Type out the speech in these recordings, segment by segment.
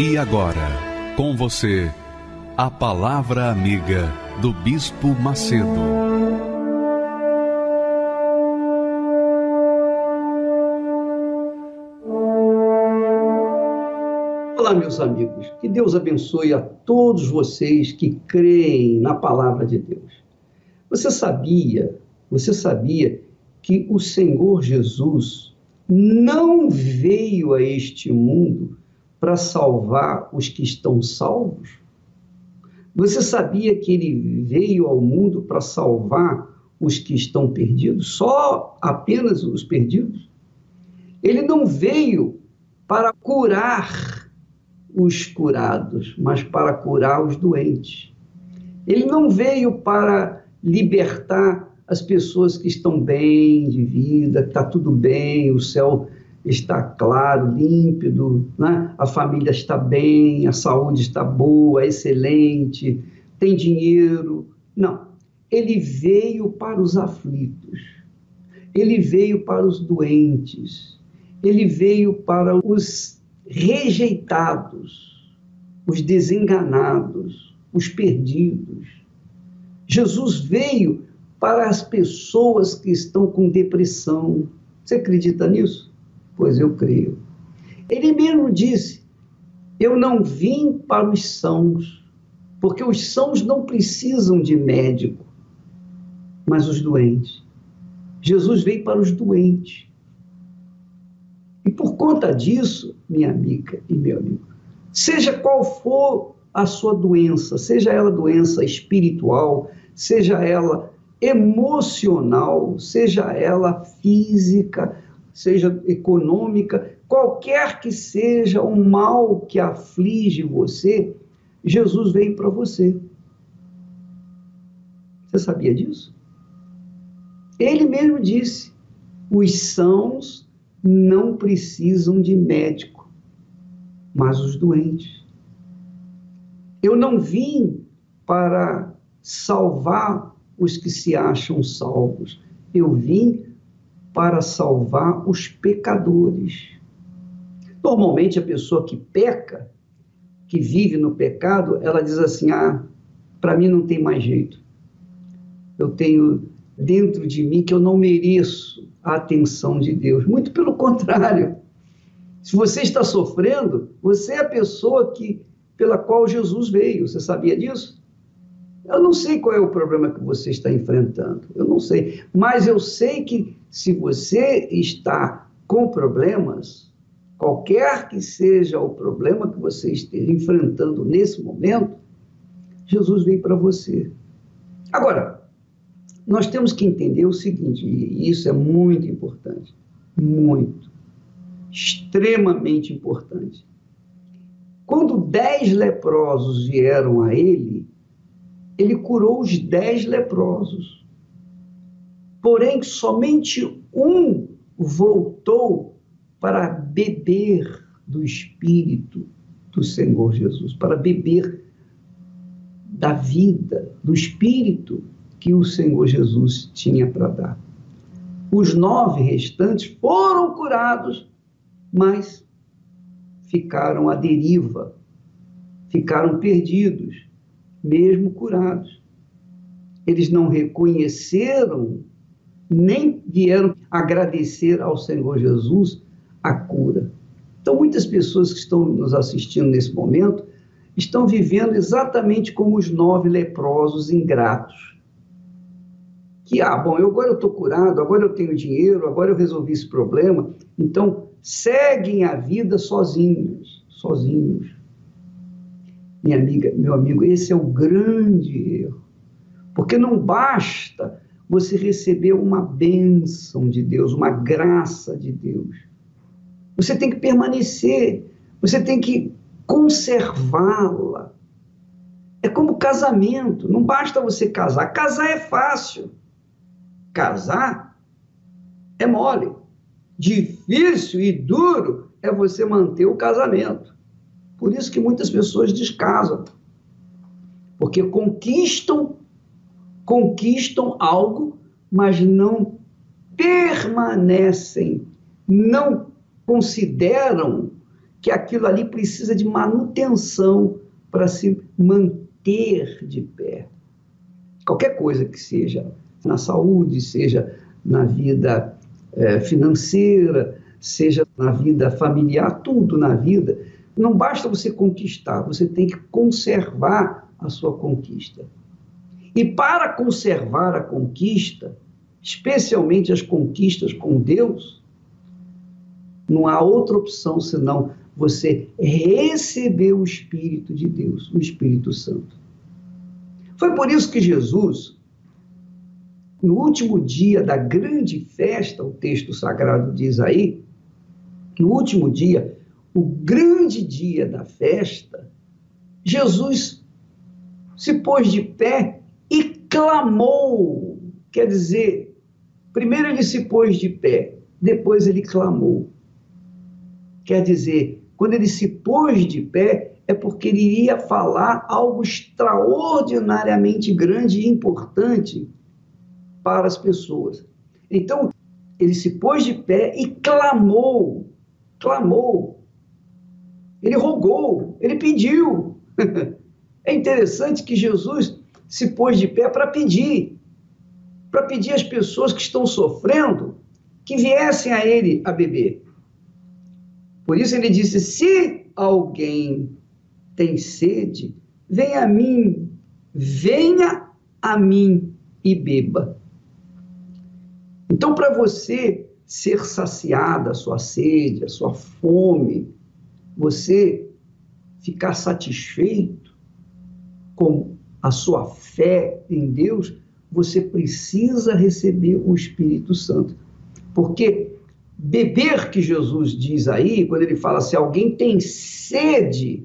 E agora, com você, a Palavra Amiga do Bispo Macedo. Olá, meus amigos. Que Deus abençoe a todos vocês que creem na palavra de Deus. Você sabia, você sabia que o Senhor Jesus não veio a este mundo para salvar os que estão salvos? Você sabia que ele veio ao mundo para salvar os que estão perdidos? Só apenas os perdidos? Ele não veio para curar os curados, mas para curar os doentes. Ele não veio para libertar as pessoas que estão bem de vida, que está tudo bem, o céu está claro, límpido, né? a família está bem, a saúde está boa, excelente, tem dinheiro. Não. Ele veio para os aflitos, ele veio para os doentes, ele veio para os rejeitados, os desenganados, os perdidos. Jesus veio para as pessoas que estão com depressão. Você acredita nisso? Pois eu creio. Ele mesmo disse: Eu não vim para os sãos, porque os sãos não precisam de médico, mas os doentes. Jesus veio para os doentes. E por conta disso, minha amiga e meu amigo, seja qual for a sua doença, seja ela doença espiritual, seja ela emocional, seja ela física, seja econômica, qualquer que seja o mal que aflige você, Jesus veio para você. Você sabia disso? Ele mesmo disse: os sãos não precisam de médico, mas os doentes. Eu não vim para salvar os que se acham salvos. Eu vim para salvar os pecadores. Normalmente, a pessoa que peca, que vive no pecado, ela diz assim: ah, para mim não tem mais jeito. Eu tenho dentro de mim que eu não mereço a atenção de Deus. Muito pelo contrário. Se você está sofrendo, você é a pessoa que pela qual Jesus veio. Você sabia disso? Eu não sei qual é o problema que você está enfrentando. Eu não sei. Mas eu sei que se você está com problemas, qualquer que seja o problema que você esteja enfrentando nesse momento, Jesus veio para você. Agora, nós temos que entender o seguinte, e isso é muito importante, muito, extremamente importante. Quando dez leprosos vieram a ele, ele curou os dez leprosos. Porém, somente um voltou para beber do Espírito do Senhor Jesus, para beber da vida, do Espírito que o Senhor Jesus tinha para dar. Os nove restantes foram curados, mas ficaram à deriva, ficaram perdidos, mesmo curados. Eles não reconheceram nem vieram agradecer ao Senhor Jesus a cura. Então, muitas pessoas que estão nos assistindo nesse momento estão vivendo exatamente como os nove leprosos ingratos. Que, ah, bom, eu, agora eu estou curado, agora eu tenho dinheiro, agora eu resolvi esse problema. Então, seguem a vida sozinhos, sozinhos. Minha amiga, meu amigo, esse é o grande erro. Porque não basta você recebeu uma bênção de Deus, uma graça de Deus. Você tem que permanecer, você tem que conservá-la. É como casamento, não basta você casar. Casar é fácil. Casar é mole. Difícil e duro é você manter o casamento. Por isso que muitas pessoas descasam. Porque conquistam conquistam algo, mas não permanecem, não consideram que aquilo ali precisa de manutenção para se manter de pé. Qualquer coisa que seja na saúde, seja na vida é, financeira, seja na vida familiar, tudo na vida, não basta você conquistar, você tem que conservar a sua conquista. E para conservar a conquista, especialmente as conquistas com Deus, não há outra opção senão você receber o Espírito de Deus, o Espírito Santo. Foi por isso que Jesus, no último dia da grande festa, o texto sagrado diz aí, no último dia, o grande dia da festa, Jesus se pôs de pé e clamou. Quer dizer, primeiro ele se pôs de pé, depois ele clamou. Quer dizer, quando ele se pôs de pé, é porque ele iria falar algo extraordinariamente grande e importante para as pessoas. Então, ele se pôs de pé e clamou, clamou. Ele rogou, ele pediu. É interessante que Jesus se pôs de pé para pedir, para pedir às pessoas que estão sofrendo que viessem a ele a beber. Por isso ele disse: se alguém tem sede, venha a mim, venha a mim e beba. Então, para você ser saciada a sua sede, a sua fome, você ficar satisfeito com a sua fé em Deus, você precisa receber o Espírito Santo. Porque beber que Jesus diz aí, quando ele fala se alguém tem sede,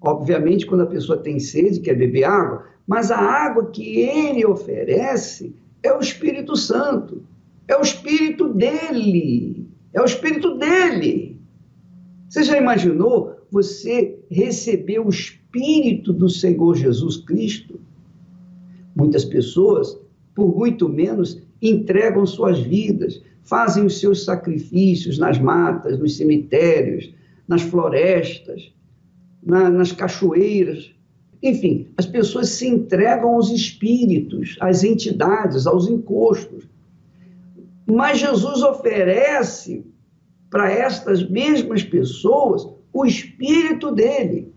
obviamente quando a pessoa tem sede quer beber água, mas a água que ele oferece é o Espírito Santo, é o Espírito dele, é o Espírito dele. Você já imaginou você receber o Espírito do Senhor Jesus Cristo? Muitas pessoas, por muito menos, entregam suas vidas, fazem os seus sacrifícios nas matas, nos cemitérios, nas florestas, na, nas cachoeiras. Enfim, as pessoas se entregam aos espíritos, às entidades, aos encostos. Mas Jesus oferece para estas mesmas pessoas o espírito dele.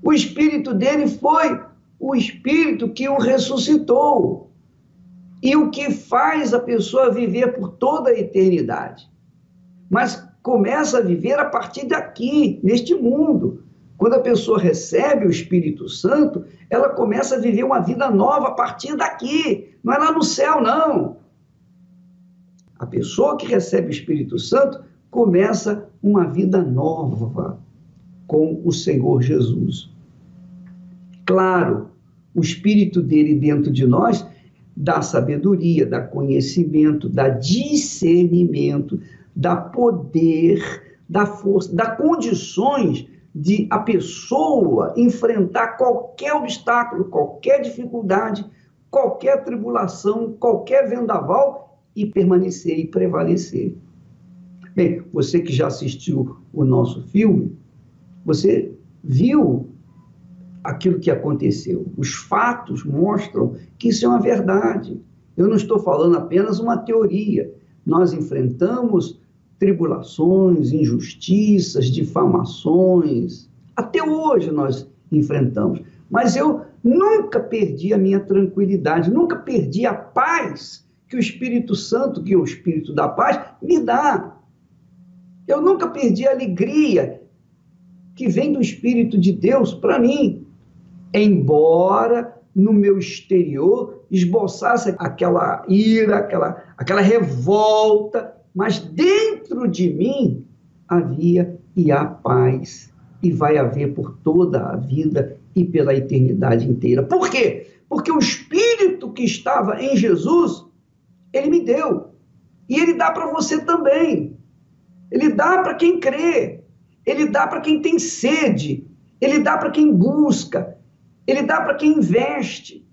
O espírito dele foi o espírito que o ressuscitou e o que faz a pessoa viver por toda a eternidade. Mas começa a viver a partir daqui, neste mundo. Quando a pessoa recebe o Espírito Santo, ela começa a viver uma vida nova a partir daqui. Não é lá no céu, não. A pessoa que recebe o Espírito Santo começa uma vida nova com o Senhor Jesus. Claro, o Espírito dele dentro de nós da sabedoria, da conhecimento, da discernimento, da poder, da força, da condições de a pessoa enfrentar qualquer obstáculo, qualquer dificuldade, qualquer tribulação, qualquer vendaval e permanecer e prevalecer. Bem, você que já assistiu o nosso filme, você viu aquilo que aconteceu. Os fatos mostram que isso é uma verdade. Eu não estou falando apenas uma teoria. Nós enfrentamos tribulações, injustiças, difamações. Até hoje nós enfrentamos. Mas eu nunca perdi a minha tranquilidade, nunca perdi a paz que o Espírito Santo, que é o Espírito da paz, me dá. Eu nunca perdi a alegria que vem do Espírito de Deus para mim embora no meu exterior esboçasse aquela ira, aquela, aquela revolta, mas dentro de mim havia e há paz, e vai haver por toda a vida e pela eternidade inteira. Por quê? Porque o Espírito que estava em Jesus, ele me deu. E ele dá para você também. Ele dá para quem crê. Ele dá para quem tem sede. Ele dá para quem busca. Ele dá para quem investe.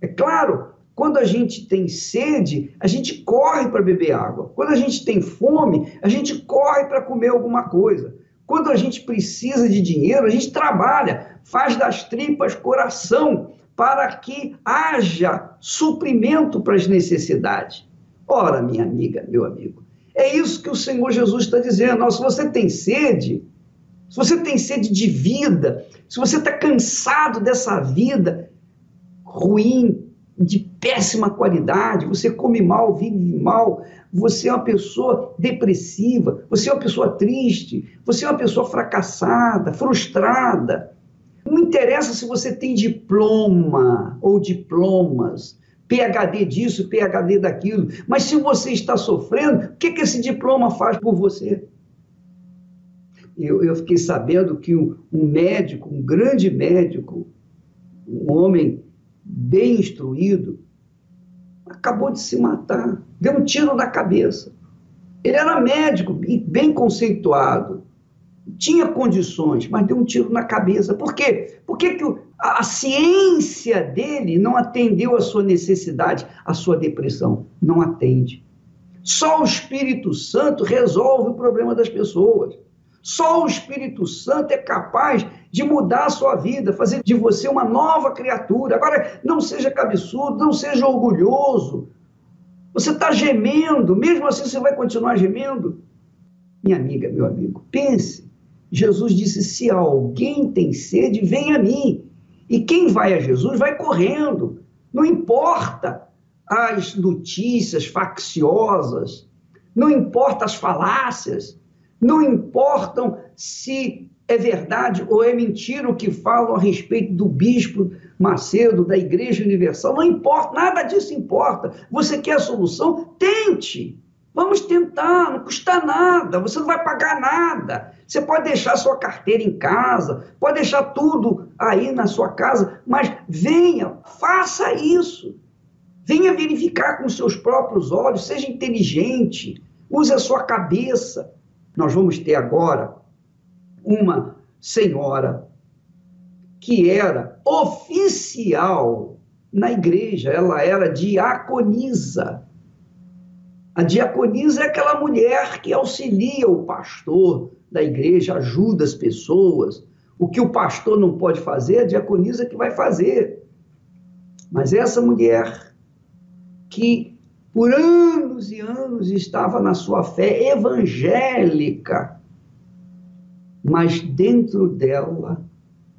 É claro, quando a gente tem sede, a gente corre para beber água. Quando a gente tem fome, a gente corre para comer alguma coisa. Quando a gente precisa de dinheiro, a gente trabalha, faz das tripas coração para que haja suprimento para as necessidades. Ora, minha amiga, meu amigo, é isso que o Senhor Jesus está dizendo. se você tem sede, se você tem sede de vida, se você está cansado dessa vida ruim, de péssima qualidade, você come mal, vive mal, você é uma pessoa depressiva, você é uma pessoa triste, você é uma pessoa fracassada, frustrada. Não interessa se você tem diploma ou diplomas, PhD disso, PhD daquilo, mas se você está sofrendo, o que, que esse diploma faz por você? Eu, eu fiquei sabendo que um, um médico, um grande médico, um homem bem instruído, acabou de se matar, deu um tiro na cabeça. Ele era médico e bem conceituado, tinha condições, mas deu um tiro na cabeça. Por quê? Por que, que a, ciência dele não atendeu a sua necessidade, a sua depressão? Não atende. Só o Espírito Santo resolve o problema das pessoas. Só o Espírito Santo é capaz de mudar a sua vida, fazer de você uma nova criatura. Agora, não seja cabeçudo, não seja orgulhoso. Você está gemendo, mesmo assim você vai continuar gemendo. Minha amiga, meu amigo, pense. Jesus disse: se alguém tem sede, vem a mim. E quem vai a Jesus vai correndo. Não importa as notícias facciosas, não importa as falácias, não importam se é verdade ou é mentira o que falam a respeito do bispo Macedo, da Igreja Universal. Não importa, nada disso importa. Você quer a solução? Tente. Vamos tentar, não custa nada, você não vai pagar nada. Você pode deixar sua carteira em casa, pode deixar tudo aí na sua casa, mas venha, faça isso. Venha verificar com seus próprios olhos, seja inteligente, use a sua cabeça nós vamos ter agora uma senhora que era oficial na igreja, ela era diaconisa. A diaconisa é aquela mulher que auxilia o pastor da igreja, ajuda as pessoas. O que o pastor não pode fazer, a diaconisa que vai fazer. Mas essa mulher que por anos e anos estava na sua fé evangélica, mas dentro dela,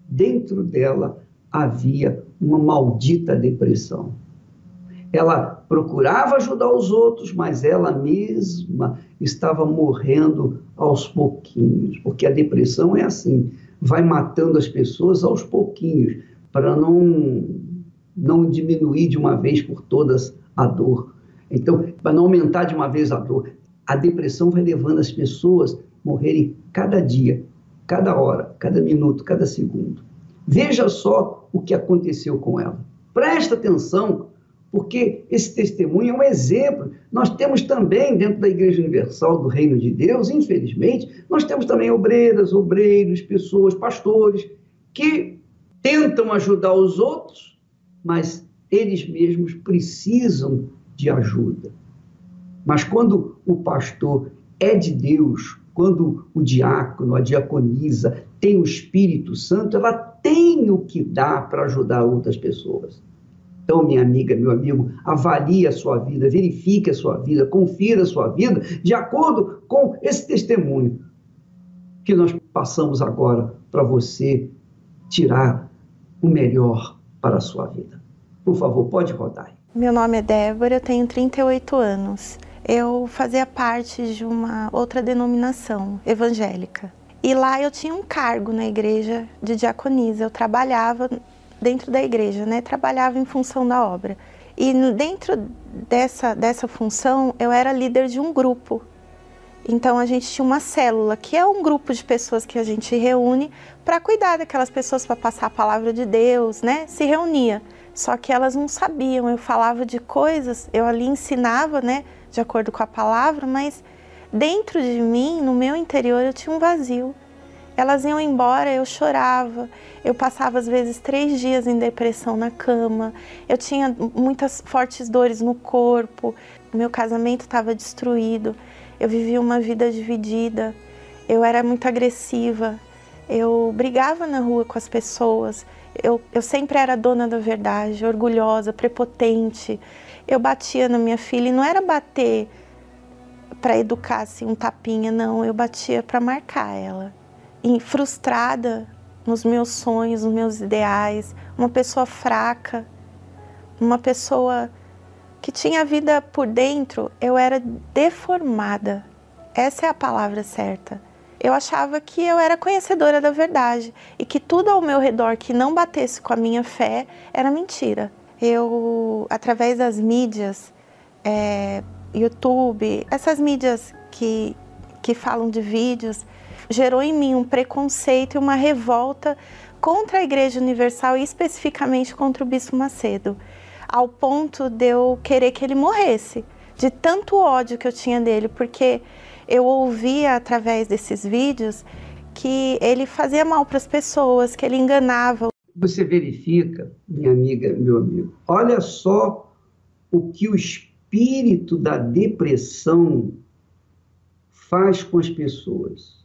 dentro dela havia uma maldita depressão. Ela procurava ajudar os outros, mas ela mesma estava morrendo aos pouquinhos, porque a depressão é assim, vai matando as pessoas aos pouquinhos, para não não diminuir de uma vez por todas a dor. Então, para não aumentar de uma vez a dor, a depressão vai levando as pessoas a morrerem cada dia, cada hora, cada minuto, cada segundo. Veja só o que aconteceu com ela. Presta atenção, porque esse testemunho é um exemplo. Nós temos também, dentro da Igreja Universal do Reino de Deus, infelizmente, nós temos também obreiras, obreiros, pessoas, pastores, que tentam ajudar os outros, mas eles mesmos precisam de ajuda. Mas quando o pastor é de Deus, quando o diácono, a diaconisa tem o Espírito Santo, ela tem o que dar para ajudar outras pessoas. Então, minha amiga, meu amigo, avalie a sua vida, verifique a sua vida, confira a sua vida de acordo com esse testemunho que nós passamos agora para você tirar o melhor para a sua vida. Por favor, pode rodar. Meu nome é Débora, eu tenho 38 anos. Eu fazia parte de uma outra denominação evangélica. E lá eu tinha um cargo na igreja de diaconisa. Eu trabalhava dentro da igreja, né? Trabalhava em função da obra. E dentro dessa, dessa função, eu era líder de um grupo. Então a gente tinha uma célula, que é um grupo de pessoas que a gente reúne para cuidar daquelas pessoas, para passar a palavra de Deus, né? Se reunia. Só que elas não sabiam, eu falava de coisas, eu ali ensinava, né, de acordo com a palavra, mas dentro de mim, no meu interior, eu tinha um vazio. Elas iam embora, eu chorava, eu passava às vezes três dias em depressão na cama, eu tinha muitas fortes dores no corpo, meu casamento estava destruído, eu vivia uma vida dividida, eu era muito agressiva, eu brigava na rua com as pessoas, eu, eu sempre era dona da verdade, orgulhosa, prepotente. Eu batia na minha filha e não era bater para educar assim, um tapinha, não, eu batia para marcar ela frustrada nos meus sonhos, nos meus ideais, uma pessoa fraca, uma pessoa que tinha vida por dentro, eu era deformada. Essa é a palavra certa. Eu achava que eu era conhecedora da verdade e que tudo ao meu redor que não batesse com a minha fé era mentira. Eu, através das mídias, é, YouTube, essas mídias que, que falam de vídeos, gerou em mim um preconceito e uma revolta contra a Igreja Universal e especificamente contra o Bispo Macedo, ao ponto de eu querer que ele morresse, de tanto ódio que eu tinha dele, porque eu ouvia através desses vídeos que ele fazia mal para as pessoas, que ele enganava. Você verifica, minha amiga, meu amigo, olha só o que o espírito da depressão faz com as pessoas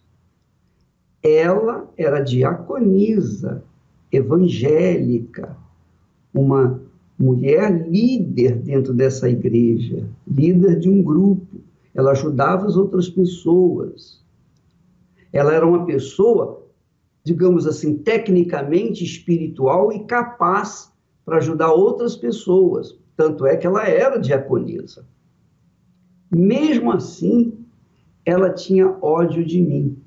ela era diaconisa, evangélica, uma mulher líder dentro dessa igreja, líder de um grupo. Ela ajudava as outras pessoas. Ela era uma pessoa, digamos assim, tecnicamente espiritual e capaz para ajudar outras pessoas. Tanto é que ela era diaconisa. Mesmo assim, ela tinha ódio de mim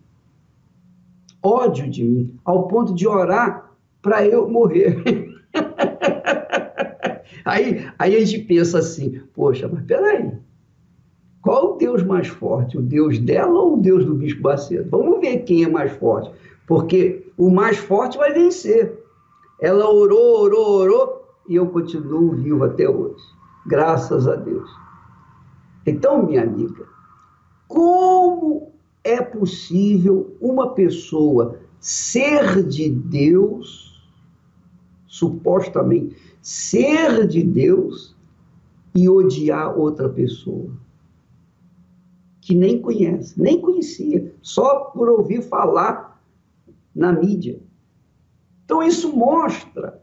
ódio de mim, ao ponto de orar para eu morrer. aí, aí a gente pensa assim, poxa, mas peraí, qual o Deus mais forte? O Deus dela ou o Deus do Bispo Bacedo? Vamos ver quem é mais forte, porque o mais forte vai vencer. Ela orou, orou, orou, e eu continuo vivo até hoje. Graças a Deus. Então, minha amiga, como é possível uma pessoa ser de Deus, supostamente ser de Deus, e odiar outra pessoa que nem conhece, nem conhecia, só por ouvir falar na mídia. Então isso mostra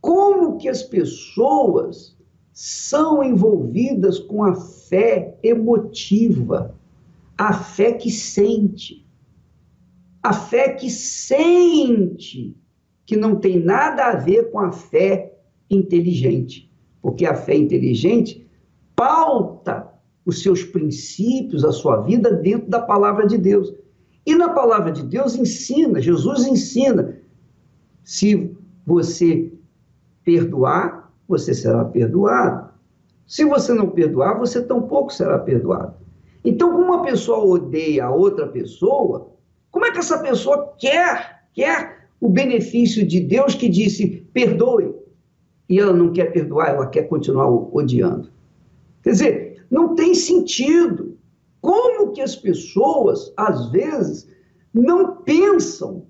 como que as pessoas são envolvidas com a fé emotiva a fé que sente. A fé que sente, que não tem nada a ver com a fé inteligente. Porque a fé inteligente pauta os seus princípios, a sua vida dentro da palavra de Deus. E na palavra de Deus ensina, Jesus ensina: se você perdoar, você será perdoado. Se você não perdoar, você tampouco será perdoado. Então, como uma pessoa odeia a outra pessoa, como é que essa pessoa quer, quer o benefício de Deus que disse perdoe? E ela não quer perdoar, ela quer continuar odiando. Quer dizer, não tem sentido. Como que as pessoas, às vezes, não pensam?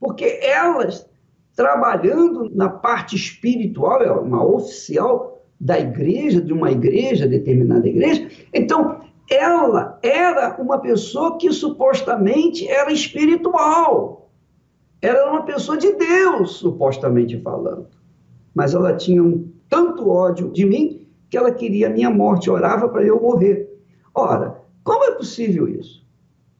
Porque elas, trabalhando na parte espiritual, é uma oficial da igreja, de uma igreja, determinada igreja, então ela era uma pessoa que supostamente era espiritual. Era uma pessoa de Deus, supostamente falando. Mas ela tinha um tanto ódio de mim que ela queria a minha morte, orava para eu morrer. Ora, como é possível isso?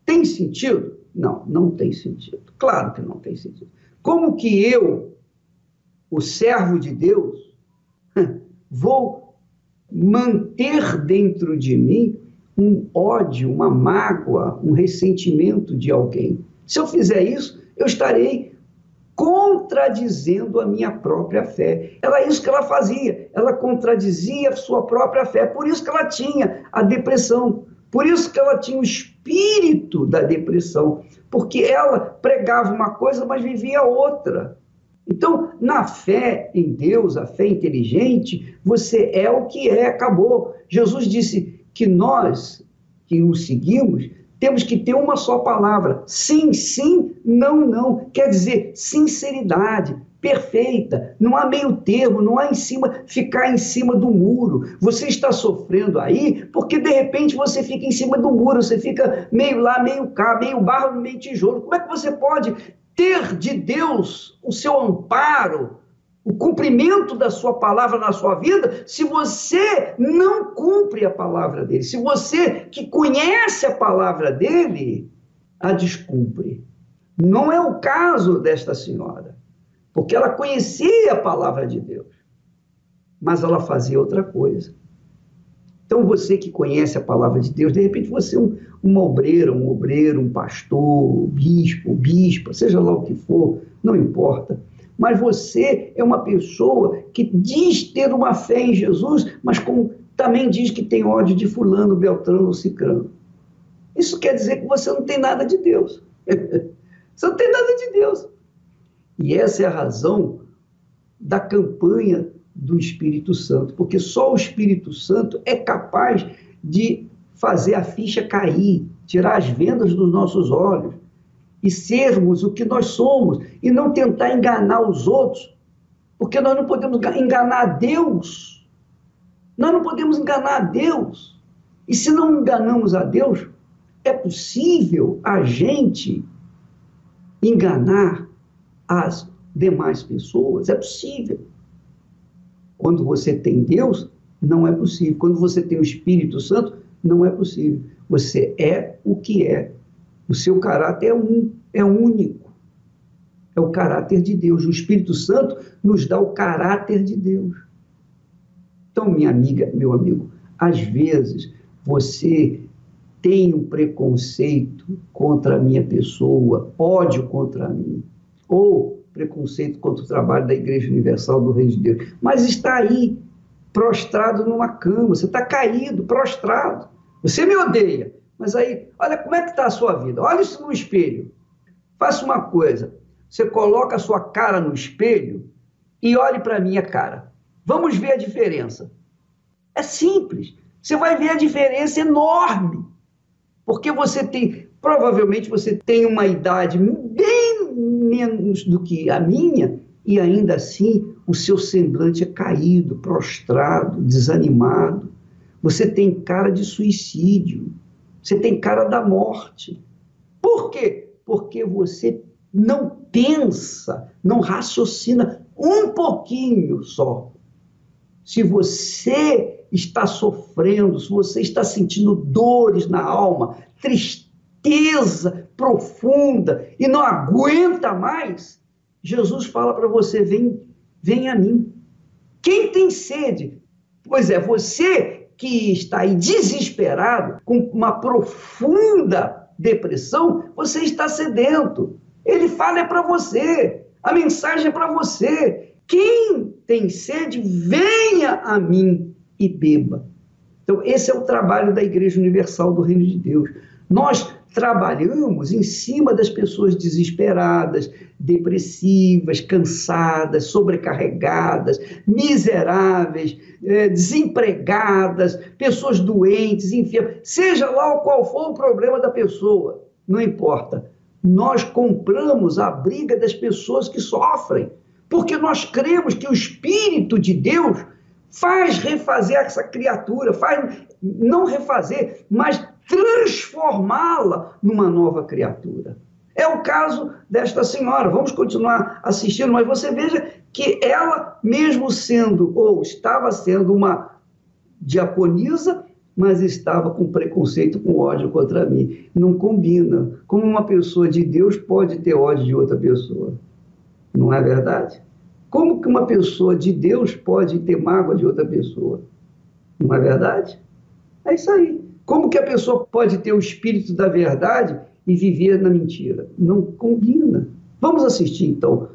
Tem sentido? Não, não tem sentido. Claro que não tem sentido. Como que eu, o servo de Deus, vou manter dentro de mim um ódio, uma mágoa, um ressentimento de alguém. Se eu fizer isso, eu estarei contradizendo a minha própria fé. Era isso que ela fazia, ela contradizia a sua própria fé. Por isso que ela tinha a depressão, por isso que ela tinha o espírito da depressão, porque ela pregava uma coisa, mas vivia outra. Então, na fé em Deus, a fé inteligente, você é o que é, acabou. Jesus disse que nós, que o seguimos, temos que ter uma só palavra: sim, sim, não, não. Quer dizer, sinceridade, perfeita, não há meio termo, não há em cima ficar em cima do muro. Você está sofrendo aí porque de repente você fica em cima do muro, você fica meio lá, meio cá, meio barro, meio tijolo. Como é que você pode ter de Deus o seu amparo, o cumprimento da sua palavra na sua vida, se você não cumpre a palavra dele, se você que conhece a palavra dele a descumpre. Não é o caso desta senhora, porque ela conhecia a palavra de Deus, mas ela fazia outra coisa. Então, você que conhece a palavra de Deus, de repente você é um, uma obreira, um obreiro, um pastor, bispo, bispa, seja lá o que for, não importa mas você é uma pessoa que diz ter uma fé em Jesus, mas como também diz que tem ódio de fulano, beltrano ou cicrano. Isso quer dizer que você não tem nada de Deus. você não tem nada de Deus. E essa é a razão da campanha do Espírito Santo, porque só o Espírito Santo é capaz de fazer a ficha cair, tirar as vendas dos nossos olhos, e sermos o que nós somos e não tentar enganar os outros, porque nós não podemos enganar a Deus. Nós não podemos enganar a Deus. E se não enganamos a Deus, é possível a gente enganar as demais pessoas? É possível. Quando você tem Deus, não é possível. Quando você tem o Espírito Santo, não é possível. Você é o que é o seu caráter é um, é único. É o caráter de Deus. O Espírito Santo nos dá o caráter de Deus. Então, minha amiga, meu amigo, às vezes você tem um preconceito contra a minha pessoa, ódio contra mim, ou preconceito contra o trabalho da Igreja Universal do Reino de Deus, mas está aí, prostrado numa cama, você está caído, prostrado. Você me odeia, mas aí, olha como é que está a sua vida. Olha isso no espelho. Faça uma coisa. Você coloca a sua cara no espelho e olhe para a minha cara. Vamos ver a diferença. É simples. Você vai ver a diferença enorme. Porque você tem, provavelmente você tem uma idade bem menos do que a minha, e ainda assim o seu semblante é caído, prostrado, desanimado. Você tem cara de suicídio. Você tem cara da morte. Por quê? Porque você não pensa, não raciocina um pouquinho só. Se você está sofrendo, se você está sentindo dores na alma, tristeza profunda e não aguenta mais, Jesus fala para você: vem, vem a mim. Quem tem sede? Pois é, você que está aí desesperado, com uma profunda depressão, você está sedento. Ele fala é para você, a mensagem é para você. Quem tem sede, venha a mim e beba. Então, esse é o trabalho da Igreja Universal do Reino de Deus. Nós trabalhamos em cima das pessoas desesperadas, depressivas, cansadas, sobrecarregadas, miseráveis, é, desempregadas, pessoas doentes, enfermas, seja lá qual for o problema da pessoa, não importa. Nós compramos a briga das pessoas que sofrem, porque nós cremos que o Espírito de Deus faz refazer essa criatura, faz não refazer, mas transformá-la numa nova criatura. É o caso desta senhora. Vamos continuar assistindo, mas você veja que ela, mesmo sendo, ou estava sendo uma diaconisa, mas estava com preconceito, com ódio contra mim. Não combina. Como uma pessoa de Deus pode ter ódio de outra pessoa? Não é verdade? Como que uma pessoa de Deus pode ter mágoa de outra pessoa? Não é verdade? É isso aí. Como que a pessoa pode ter o espírito da verdade e viver na mentira? Não combina. Vamos assistir então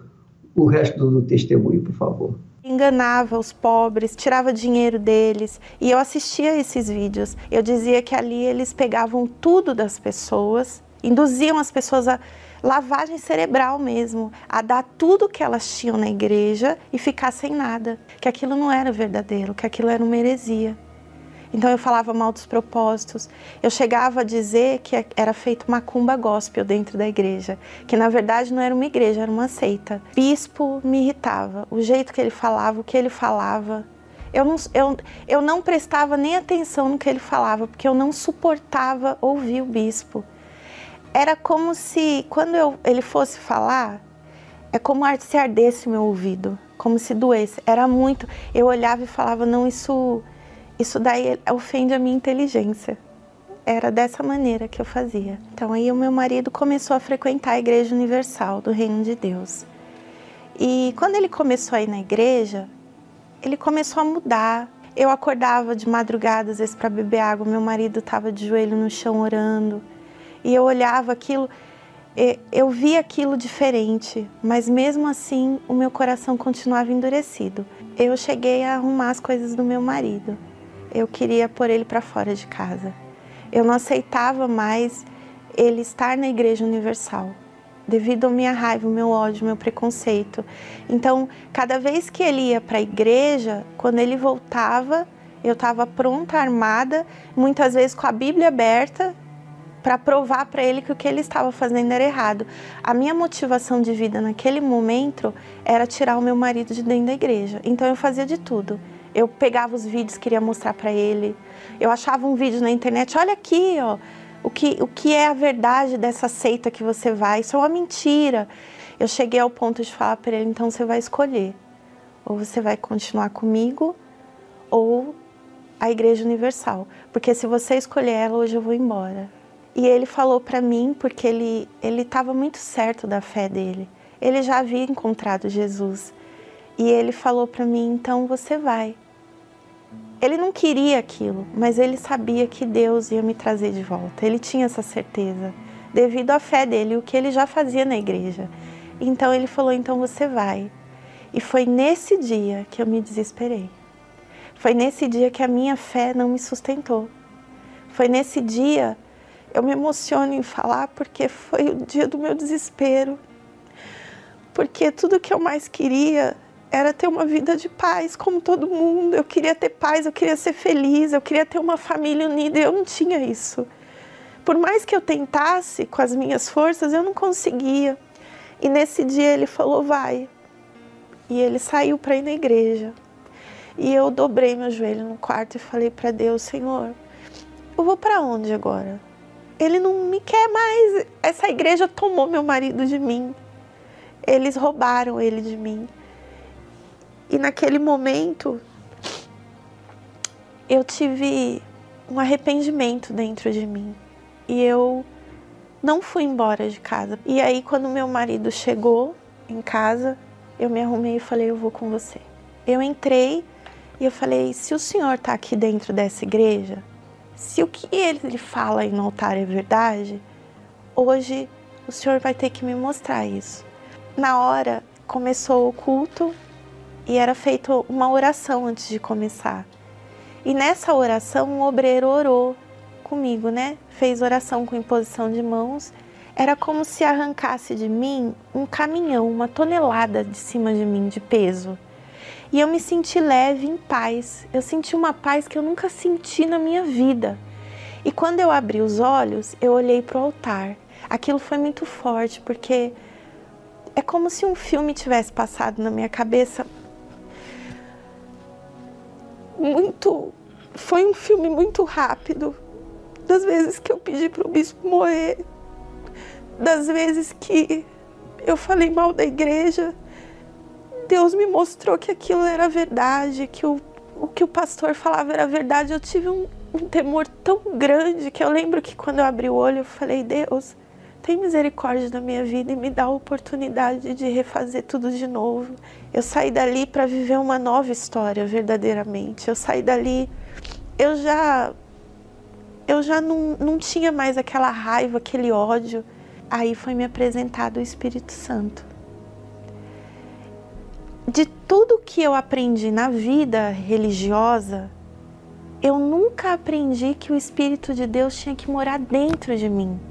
o resto do testemunho, por favor. enganava os pobres, tirava dinheiro deles. E eu assistia esses vídeos. Eu dizia que ali eles pegavam tudo das pessoas, induziam as pessoas a lavagem cerebral mesmo, a dar tudo que elas tinham na igreja e ficar sem nada, que aquilo não era verdadeiro, que aquilo era uma heresia. Então eu falava mal dos propósitos. Eu chegava a dizer que era feito macumba gospel dentro da igreja, que na verdade não era uma igreja, era uma seita. Bispo me irritava, o jeito que ele falava, o que ele falava. Eu não, eu, eu não prestava nem atenção no que ele falava, porque eu não suportava ouvir o bispo. Era como se, quando eu, ele fosse falar, é como se ardesse o meu ouvido, como se doesse. Era muito. Eu olhava e falava, não, isso isso daí ofende a minha inteligência. Era dessa maneira que eu fazia. Então aí o meu marido começou a frequentar a Igreja Universal do Reino de Deus. E quando ele começou a ir na igreja, ele começou a mudar. Eu acordava de madrugada, às vezes, para beber água. Meu marido estava de joelho no chão orando. E eu olhava aquilo, eu via aquilo diferente, mas mesmo assim o meu coração continuava endurecido. Eu cheguei a arrumar as coisas do meu marido eu queria pôr ele para fora de casa. Eu não aceitava mais ele estar na Igreja Universal, devido à minha raiva, ao meu ódio, ao meu preconceito. Então, cada vez que ele ia para a igreja, quando ele voltava, eu estava pronta, armada, muitas vezes com a Bíblia aberta, para provar para ele que o que ele estava fazendo era errado. A minha motivação de vida naquele momento era tirar o meu marido de dentro da igreja. Então eu fazia de tudo. Eu pegava os vídeos, queria mostrar para ele. Eu achava um vídeo na internet, olha aqui, ó, o que, o que é a verdade dessa seita que você vai? Isso é uma mentira. Eu cheguei ao ponto de falar para ele, então você vai escolher. Ou você vai continuar comigo, ou a Igreja Universal. Porque se você escolher ela, hoje eu vou embora. E ele falou para mim, porque ele ele estava muito certo da fé dele. Ele já havia encontrado Jesus. E ele falou para mim: então você vai. Ele não queria aquilo, mas ele sabia que Deus ia me trazer de volta. Ele tinha essa certeza, devido à fé dele, o que ele já fazia na igreja. Então ele falou: então você vai. E foi nesse dia que eu me desesperei. Foi nesse dia que a minha fé não me sustentou. Foi nesse dia, eu me emociono em falar porque foi o dia do meu desespero. Porque tudo que eu mais queria era ter uma vida de paz, como todo mundo. Eu queria ter paz, eu queria ser feliz, eu queria ter uma família unida. Eu não tinha isso. Por mais que eu tentasse com as minhas forças, eu não conseguia. E nesse dia ele falou: vai. E ele saiu para ir na igreja. E eu dobrei meu joelho no quarto e falei para Deus: Senhor, eu vou para onde agora? Ele não me quer mais. Essa igreja tomou meu marido de mim. Eles roubaram ele de mim. E naquele momento eu tive um arrependimento dentro de mim. E eu não fui embora de casa. E aí quando meu marido chegou em casa, eu me arrumei e falei, eu vou com você. Eu entrei e eu falei, se o senhor está aqui dentro dessa igreja, se o que ele fala aí no altar é verdade, hoje o senhor vai ter que me mostrar isso. Na hora começou o culto, e era feita uma oração antes de começar. E nessa oração, um obreiro orou comigo, né? Fez oração com imposição de mãos. Era como se arrancasse de mim um caminhão, uma tonelada de cima de mim de peso. E eu me senti leve, em paz. Eu senti uma paz que eu nunca senti na minha vida. E quando eu abri os olhos, eu olhei para o altar. Aquilo foi muito forte, porque é como se um filme tivesse passado na minha cabeça muito. Foi um filme muito rápido. Das vezes que eu pedi para o bispo morrer, das vezes que eu falei mal da igreja, Deus me mostrou que aquilo era verdade, que o, o que o pastor falava era verdade. Eu tive um, um temor tão grande que eu lembro que quando eu abri o olho, eu falei: Deus, tem misericórdia da minha vida e me dá a oportunidade de refazer tudo de novo. Eu saí dali para viver uma nova história, verdadeiramente. Eu saí dali, eu já eu já não, não tinha mais aquela raiva, aquele ódio. Aí foi me apresentado o Espírito Santo. de tudo que eu aprendi na vida religiosa, eu nunca aprendi que o Espírito de Deus tinha que morar dentro de mim.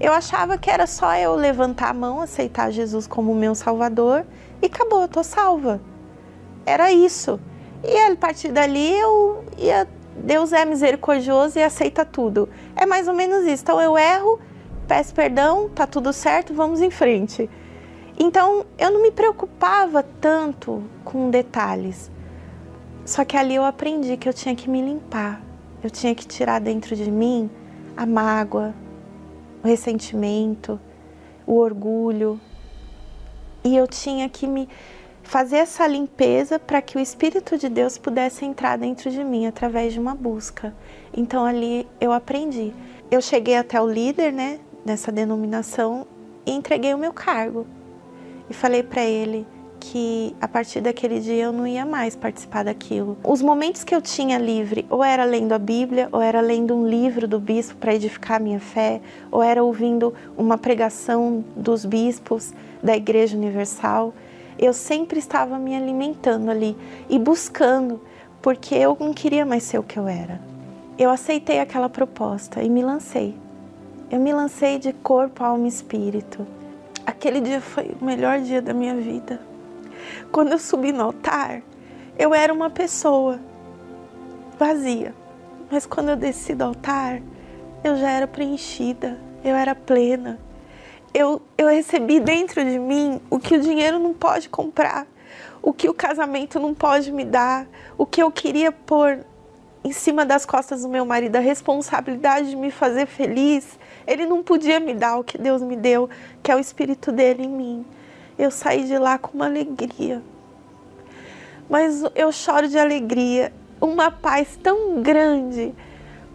Eu achava que era só eu levantar a mão, aceitar Jesus como meu Salvador e acabou, eu tô salva. Era isso. E a partir dali eu ia, Deus é misericordioso e aceita tudo. É mais ou menos isso. Então eu erro, peço perdão, tá tudo certo, vamos em frente. Então eu não me preocupava tanto com detalhes. Só que ali eu aprendi que eu tinha que me limpar. Eu tinha que tirar dentro de mim a mágoa, o ressentimento, o orgulho. E eu tinha que me fazer essa limpeza para que o Espírito de Deus pudesse entrar dentro de mim através de uma busca. Então ali eu aprendi. Eu cheguei até o líder, né, dessa denominação e entreguei o meu cargo e falei para ele que a partir daquele dia eu não ia mais participar daquilo. Os momentos que eu tinha livre, ou era lendo a Bíblia, ou era lendo um livro do bispo para edificar a minha fé, ou era ouvindo uma pregação dos bispos da Igreja Universal, eu sempre estava me alimentando ali e buscando, porque eu não queria mais ser o que eu era. Eu aceitei aquela proposta e me lancei. Eu me lancei de corpo, alma e espírito. Aquele dia foi o melhor dia da minha vida. Quando eu subi no altar, eu era uma pessoa vazia. Mas quando eu desci do altar, eu já era preenchida, eu era plena. Eu, eu recebi dentro de mim o que o dinheiro não pode comprar, o que o casamento não pode me dar, o que eu queria pôr em cima das costas do meu marido, a responsabilidade de me fazer feliz, ele não podia me dar o que Deus me deu, que é o Espírito dele em mim. Eu saí de lá com uma alegria. Mas eu choro de alegria, uma paz tão grande,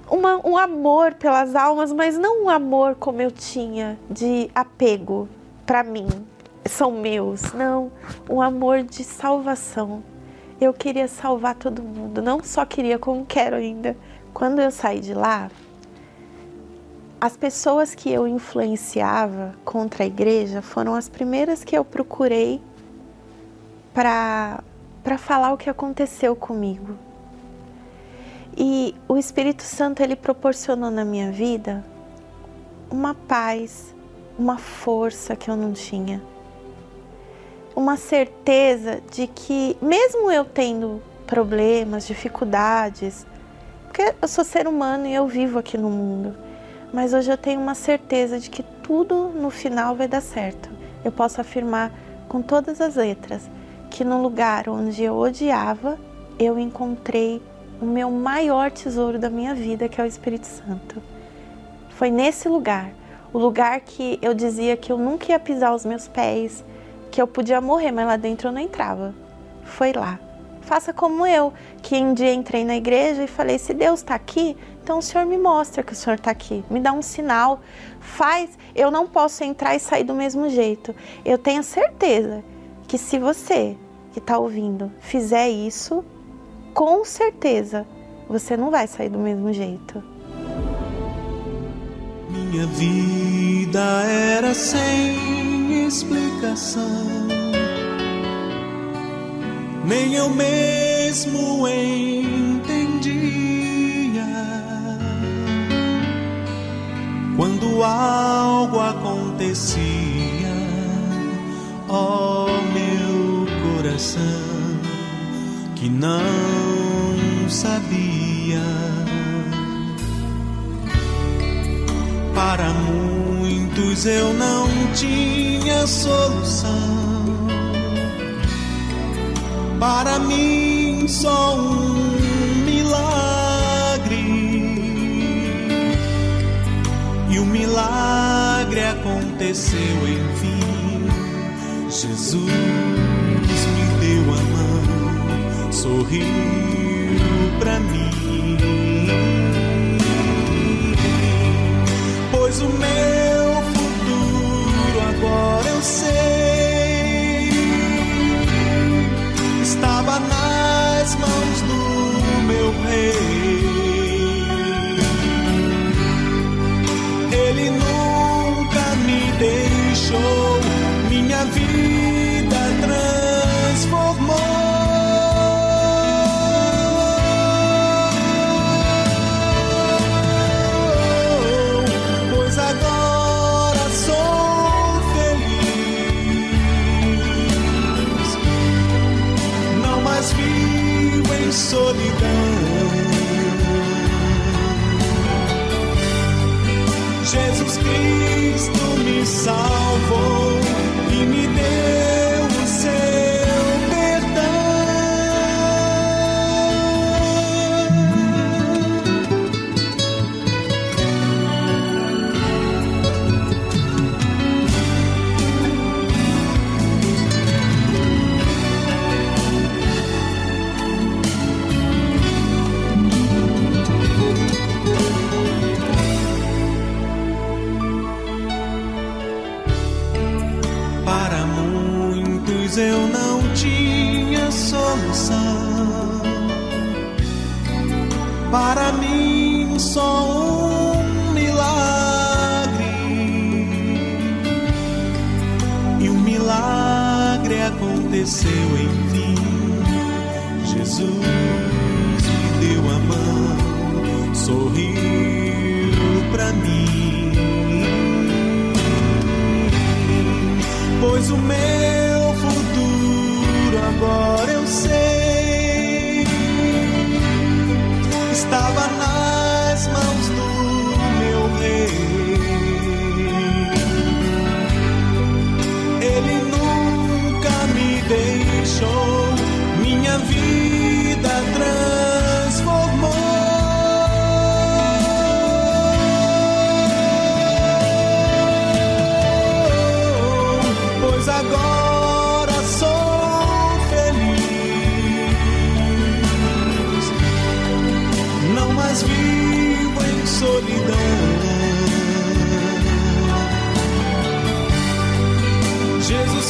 uma, um amor pelas almas, mas não um amor como eu tinha de apego para mim, são meus, não, um amor de salvação eu queria salvar todo mundo, não só queria como quero ainda. Quando eu saí de lá, as pessoas que eu influenciava contra a igreja foram as primeiras que eu procurei para falar o que aconteceu comigo. E o Espírito Santo ele proporcionou na minha vida uma paz, uma força que eu não tinha uma certeza de que, mesmo eu tendo problemas, dificuldades, porque eu sou ser humano e eu vivo aqui no mundo, mas hoje eu tenho uma certeza de que tudo no final vai dar certo. Eu posso afirmar com todas as letras que no lugar onde eu odiava, eu encontrei o meu maior tesouro da minha vida, que é o Espírito Santo. Foi nesse lugar, o lugar que eu dizia que eu nunca ia pisar os meus pés, que eu podia morrer, mas lá dentro eu não entrava. Foi lá. Faça como eu, que um dia entrei na igreja e falei: se Deus está aqui, então o Senhor me mostra que o Senhor está aqui, me dá um sinal, faz. Eu não posso entrar e sair do mesmo jeito. Eu tenho certeza que se você que está ouvindo fizer isso, com certeza você não vai sair do mesmo jeito. Minha vida era sem explicação. Nem eu mesmo entendia. Algo acontecia, ó oh, meu coração, que não sabia. Para muitos eu não tinha solução. Para mim, só um milagre aconteceu, enfim. Jesus me deu a mão, sorriu para mim. Pois o meu agora eu sei. Estava nas mãos do meu rei. Jesus Cristo me salvou e me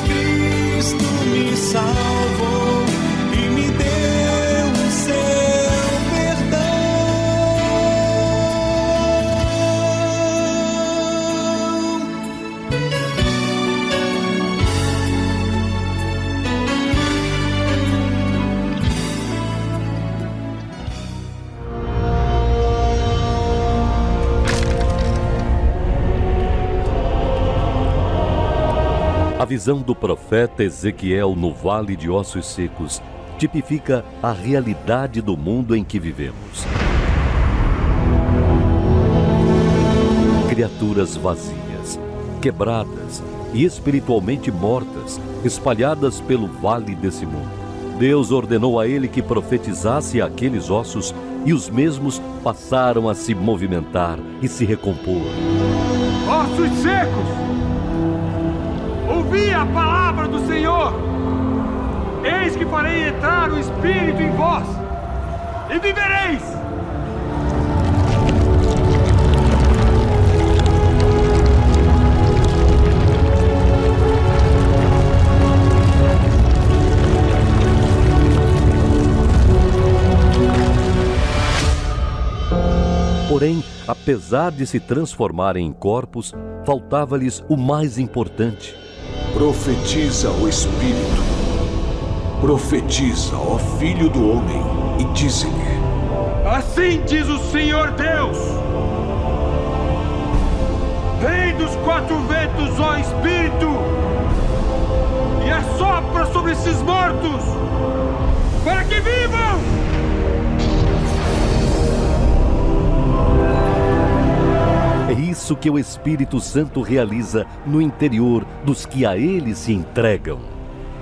Cristo me salvou visão do profeta Ezequiel no Vale de Ossos Secos tipifica a realidade do mundo em que vivemos. Criaturas vazias, quebradas e espiritualmente mortas, espalhadas pelo vale desse mundo. Deus ordenou a ele que profetizasse aqueles ossos e os mesmos passaram a se movimentar e se recompor. Ossos secos, ouvi a palavra do Senhor. Eis que farei entrar o Espírito em vós, e vivereis. Porém, apesar de se transformarem em corpos, faltava-lhes o mais importante. Profetiza o Espírito. Profetiza, ó Filho do Homem, e dize-lhe: Assim diz o Senhor Deus: Vem dos quatro ventos, ó Espírito, e assopra sobre esses mortos, para que vivam! Isso que o Espírito Santo realiza no interior dos que a ele se entregam.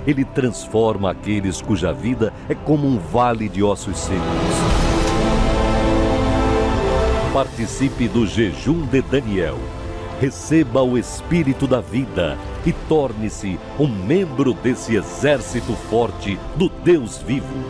Ele transforma aqueles cuja vida é como um vale de ossos secos. Participe do jejum de Daniel. Receba o Espírito da vida e torne-se um membro desse exército forte do Deus vivo.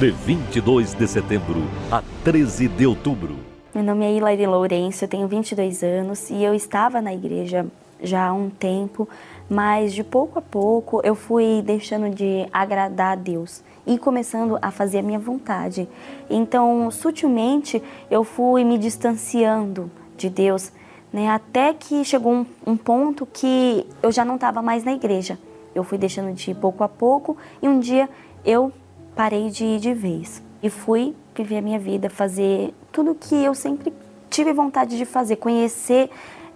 De 22 de setembro a 13 de outubro. Meu nome é Hilary Lourenço, eu tenho 22 anos e eu estava na igreja já há um tempo, mas de pouco a pouco eu fui deixando de agradar a Deus e começando a fazer a minha vontade. Então, sutilmente, eu fui me distanciando de Deus, né, até que chegou um, um ponto que eu já não estava mais na igreja. Eu fui deixando de pouco a pouco e um dia eu parei de ir de vez e fui viver a minha vida, fazer tudo que eu sempre tive vontade de fazer, conhecer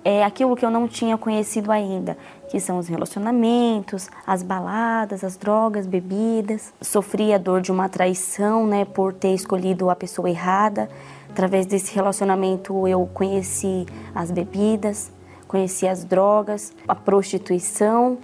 é, aquilo que eu não tinha conhecido ainda, que são os relacionamentos, as baladas, as drogas, bebidas. Sofri a dor de uma traição, né, por ter escolhido a pessoa errada. Através desse relacionamento eu conheci as bebidas, conheci as drogas, a prostituição,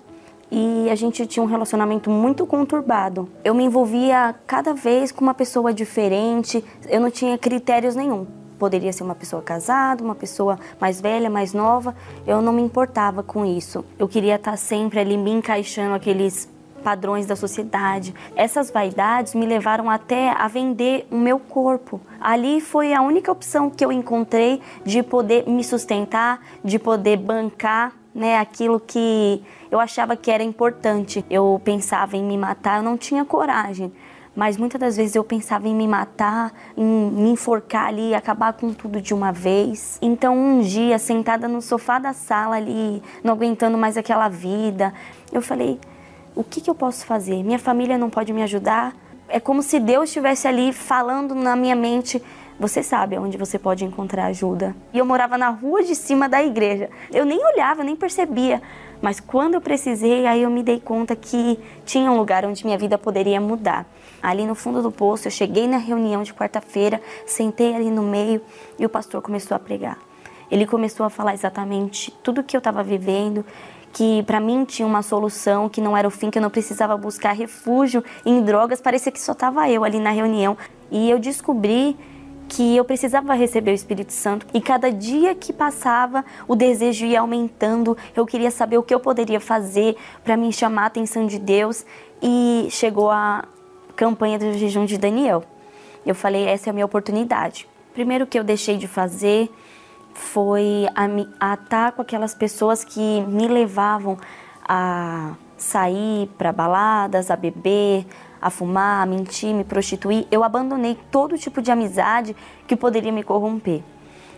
e a gente tinha um relacionamento muito conturbado. Eu me envolvia cada vez com uma pessoa diferente, eu não tinha critérios nenhum. Poderia ser uma pessoa casada, uma pessoa mais velha, mais nova, eu não me importava com isso. Eu queria estar sempre ali me encaixando aqueles padrões da sociedade. Essas vaidades me levaram até a vender o meu corpo. Ali foi a única opção que eu encontrei de poder me sustentar, de poder bancar né, aquilo que eu achava que era importante. Eu pensava em me matar, eu não tinha coragem. Mas muitas das vezes eu pensava em me matar, em me enforcar ali, acabar com tudo de uma vez. Então, um dia, sentada no sofá da sala ali, não aguentando mais aquela vida, eu falei: o que, que eu posso fazer? Minha família não pode me ajudar? É como se Deus estivesse ali falando na minha mente: você sabe onde você pode encontrar ajuda. E eu morava na rua de cima da igreja. Eu nem olhava, nem percebia. Mas quando eu precisei, aí eu me dei conta que tinha um lugar onde minha vida poderia mudar. Ali no fundo do poço, eu cheguei na reunião de quarta-feira, sentei ali no meio e o pastor começou a pregar. Ele começou a falar exatamente tudo o que eu estava vivendo, que para mim tinha uma solução, que não era o fim, que eu não precisava buscar refúgio em drogas, parecia que só estava eu ali na reunião. E eu descobri que eu precisava receber o Espírito Santo e cada dia que passava o desejo ia aumentando. Eu queria saber o que eu poderia fazer para me chamar a atenção de Deus e chegou a campanha do jejum de Daniel. Eu falei, essa é a minha oportunidade. Primeiro que eu deixei de fazer foi a, com aquelas pessoas que me levavam a sair para baladas, a beber, a fumar, a mentir, me prostituir, eu abandonei todo tipo de amizade que poderia me corromper.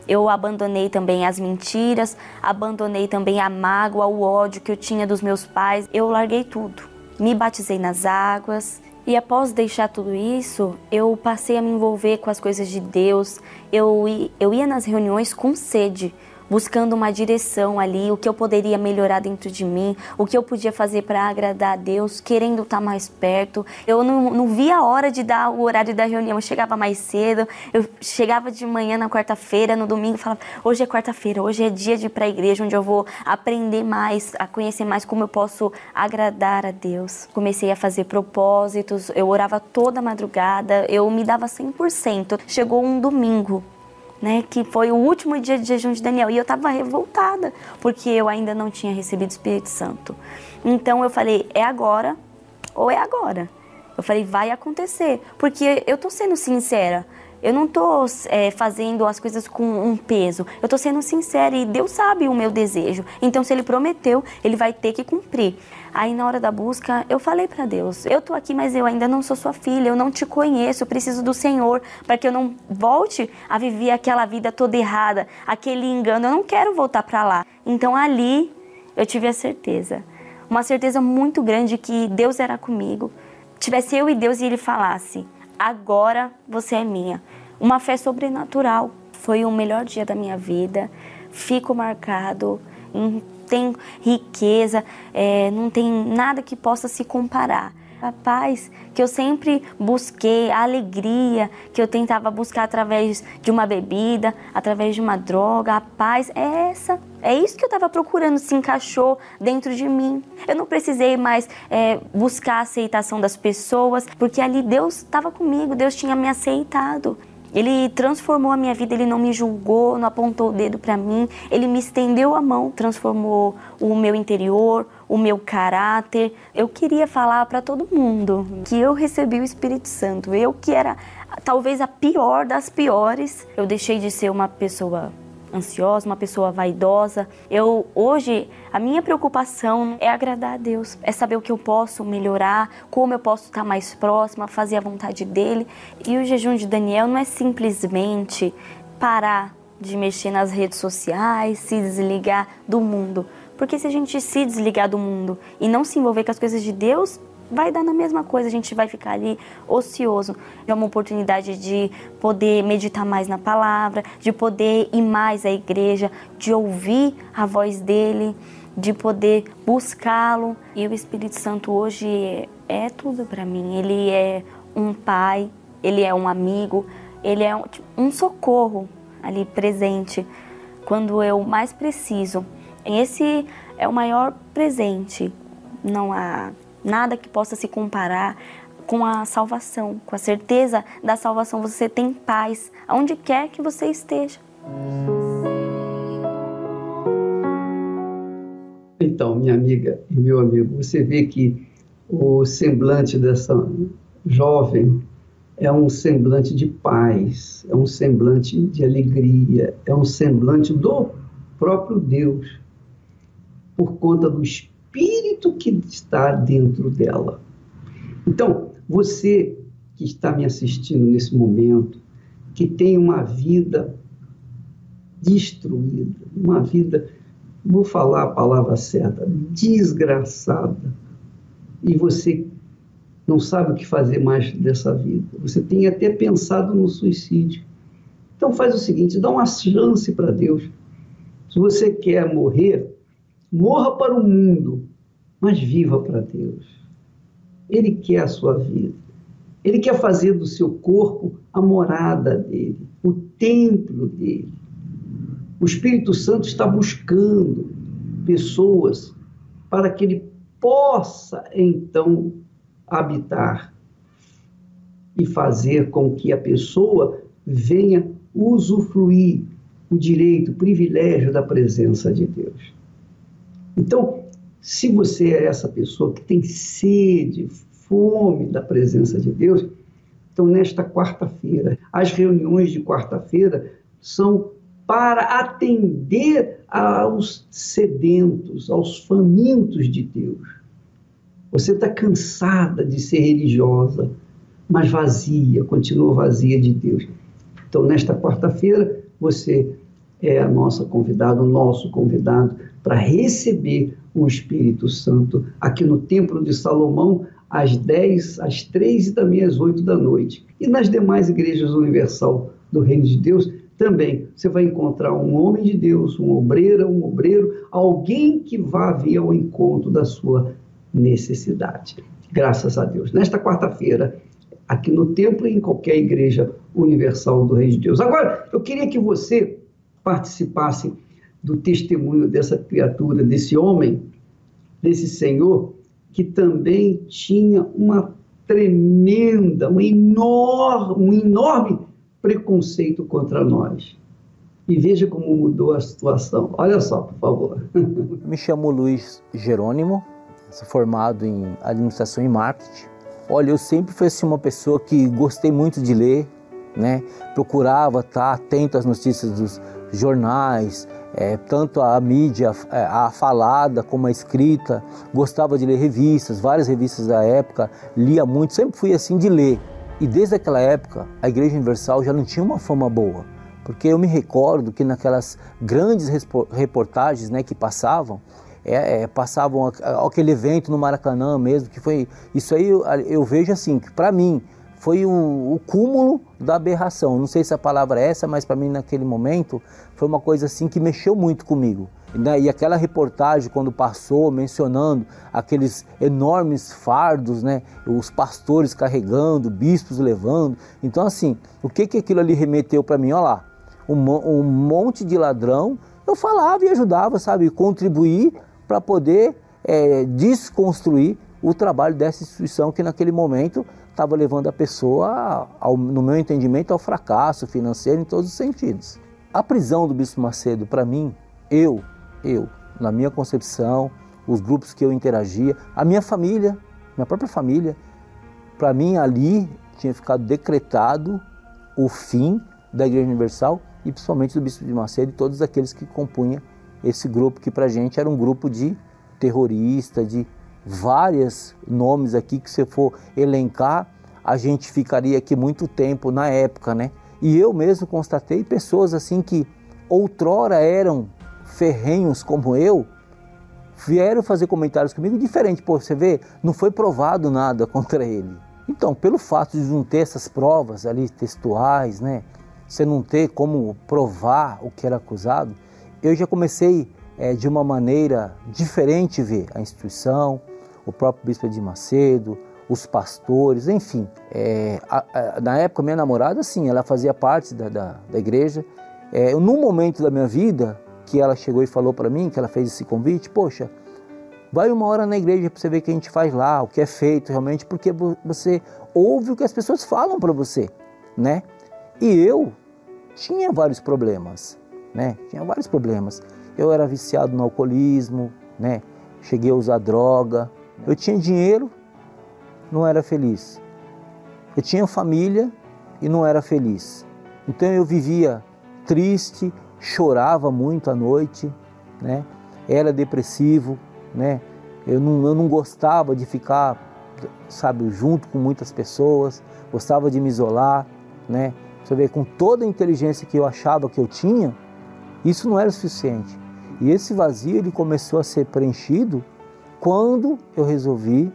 Eu abandonei também as mentiras, abandonei também a mágoa, o ódio que eu tinha dos meus pais. Eu larguei tudo. Me batizei nas águas, e após deixar tudo isso, eu passei a me envolver com as coisas de Deus. Eu, eu ia nas reuniões com sede, buscando uma direção ali, o que eu poderia melhorar dentro de mim, o que eu podia fazer para agradar a Deus, querendo estar tá mais perto. Eu não, não via a hora de dar o horário da reunião, eu chegava mais cedo, eu chegava de manhã na quarta-feira, no domingo, falava: hoje é quarta-feira, hoje é dia de ir para a igreja, onde eu vou aprender mais, a conhecer mais como eu posso agradar a Deus. Comecei a fazer propósitos, eu orava toda madrugada, eu me dava 100%. Chegou um domingo, né, que foi o último dia de jejum de Daniel. E eu estava revoltada, porque eu ainda não tinha recebido o Espírito Santo. Então eu falei, é agora ou é agora. Eu falei, vai acontecer, porque eu tô sendo sincera. Eu não estou é, fazendo as coisas com um peso. Eu estou sendo sincera e Deus sabe o meu desejo. Então, se Ele prometeu, Ele vai ter que cumprir. Aí, na hora da busca, eu falei para Deus: Eu estou aqui, mas eu ainda não sou sua filha. Eu não te conheço. Eu preciso do Senhor para que eu não volte a viver aquela vida toda errada, aquele engano. Eu não quero voltar para lá. Então, ali, eu tive a certeza, uma certeza muito grande que Deus era comigo. Tivesse eu e Deus e Ele falasse agora você é minha. Uma fé sobrenatural. Foi o melhor dia da minha vida. Fico marcado. Não tem riqueza, é, não tem nada que possa se comparar. A paz que eu sempre busquei, a alegria que eu tentava buscar através de uma bebida, através de uma droga, a paz é essa. É isso que eu estava procurando, se encaixou dentro de mim. Eu não precisei mais é, buscar a aceitação das pessoas, porque ali Deus estava comigo, Deus tinha me aceitado. Ele transformou a minha vida, ele não me julgou, não apontou o dedo para mim, ele me estendeu a mão, transformou o meu interior, o meu caráter. Eu queria falar para todo mundo que eu recebi o Espírito Santo, eu que era talvez a pior das piores. Eu deixei de ser uma pessoa ansiosa, uma pessoa vaidosa. Eu hoje a minha preocupação é agradar a Deus, é saber o que eu posso melhorar, como eu posso estar mais próxima, fazer a vontade dele. E o jejum de Daniel não é simplesmente parar de mexer nas redes sociais, se desligar do mundo. Porque se a gente se desligar do mundo e não se envolver com as coisas de Deus, vai dar na mesma coisa, a gente vai ficar ali ocioso. É uma oportunidade de poder meditar mais na palavra, de poder ir mais à igreja, de ouvir a voz dele, de poder buscá-lo. E o Espírito Santo hoje é tudo para mim. Ele é um pai, ele é um amigo, ele é um, tipo, um socorro ali presente quando eu mais preciso. Esse é o maior presente. Não há nada que possa se comparar com a salvação, com a certeza da salvação. Você tem paz aonde quer que você esteja. Então, minha amiga e meu amigo, você vê que o semblante dessa jovem é um semblante de paz, é um semblante de alegria, é um semblante do próprio Deus, por conta do Espírito que está dentro dela. Então, você que está me assistindo nesse momento, que tem uma vida destruída, uma vida, vou falar a palavra certa, desgraçada, e você não sabe o que fazer mais dessa vida. Você tem até pensado no suicídio. Então faz o seguinte, dá uma chance para Deus. Se você quer morrer, morra para o mundo, mas viva para Deus. Ele quer a sua vida. Ele quer fazer do seu corpo a morada dele, o templo dele. O Espírito Santo está buscando pessoas para que ele possa então habitar e fazer com que a pessoa venha usufruir o direito, o privilégio da presença de Deus. Então, se você é essa pessoa que tem sede, fome da presença de Deus, então nesta quarta-feira, as reuniões de quarta-feira são para atender aos sedentos, aos famintos de Deus. Você está cansada de ser religiosa, mas vazia, continua vazia de Deus. Então, nesta quarta-feira, você é a nossa convidada, o nosso convidado para receber o Espírito Santo aqui no Templo de Salomão, às 10, às 3 e também às 8 da noite. E nas demais igrejas universal do Reino de Deus, também você vai encontrar um homem de Deus, um obreiro, um obreiro, alguém que vá vir ao encontro da sua necessidade. Graças a Deus. Nesta quarta-feira, aqui no templo e em qualquer igreja universal do Reino de Deus. Agora, eu queria que você participasse do testemunho dessa criatura, desse homem, desse Senhor, que também tinha uma tremenda, um enorme, um enorme preconceito contra nós. E veja como mudou a situação. Olha só, por favor. Me chamo Luiz Jerônimo, sou formado em administração e marketing. Olha, eu sempre fui assim, uma pessoa que gostei muito de ler, né? Procurava estar atento às notícias dos jornais, é, tanto a mídia, é, a falada como a escrita. Gostava de ler revistas, várias revistas da época, lia muito, sempre fui assim de ler. E desde aquela época, a Igreja Universal já não tinha uma fama boa, porque eu me recordo que naquelas grandes reportagens né, que passavam, é, é, passavam aquele evento no Maracanã mesmo, que foi. Isso aí eu, eu vejo assim, que para mim foi o, o, cúmulo da aberração. Não sei se a palavra é essa, mas para mim naquele momento foi uma coisa assim que mexeu muito comigo. Né? E aquela reportagem, quando passou, mencionando aqueles enormes fardos, né? os pastores carregando, bispos levando. Então, assim, o que, que aquilo ali remeteu para mim? Olha lá, um, um monte de ladrão. Eu falava e ajudava, sabe, contribuir para poder é, desconstruir o trabalho dessa instituição que naquele momento estava levando a pessoa, ao, no meu entendimento, ao fracasso financeiro em todos os sentidos. A prisão do Bispo Macedo, para mim, eu, eu, na minha concepção, os grupos que eu interagia, a minha família, minha própria família, para mim ali tinha ficado decretado o fim da Igreja Universal e principalmente do Bispo de Macedo e todos aqueles que compunham esse grupo que para a gente era um grupo de terrorista, de vários nomes aqui que se for elencar, a gente ficaria aqui muito tempo na época, né? E eu mesmo constatei pessoas assim que outrora eram ferrenhos como eu, vieram fazer comentários comigo diferente. Pô, você vê, não foi provado nada contra ele. Então, pelo fato de não ter essas provas ali textuais, né? Você não ter como provar o que era acusado, eu já comecei é, de uma maneira diferente ver a instituição, o próprio bispo de Macedo, os pastores, enfim. É, a, a, na época, minha namorada, sim, ela fazia parte da, da, da igreja. É, num momento da minha vida, que ela chegou e falou para mim, que ela fez esse convite, poxa, vai uma hora na igreja para você ver o que a gente faz lá, o que é feito realmente, porque você ouve o que as pessoas falam para você, né? E eu tinha vários problemas, né? Tinha vários problemas. Eu era viciado no alcoolismo, né? Cheguei a usar droga. Eu tinha dinheiro, não era feliz. Eu tinha família e não era feliz. Então eu vivia triste, chorava muito à noite, né? Era depressivo, né? Eu não, eu não gostava de ficar, sabe, junto com muitas pessoas, gostava de me isolar, né? Você vê, com toda a inteligência que eu achava que eu tinha, isso não era suficiente. E esse vazio ele começou a ser preenchido quando eu resolvi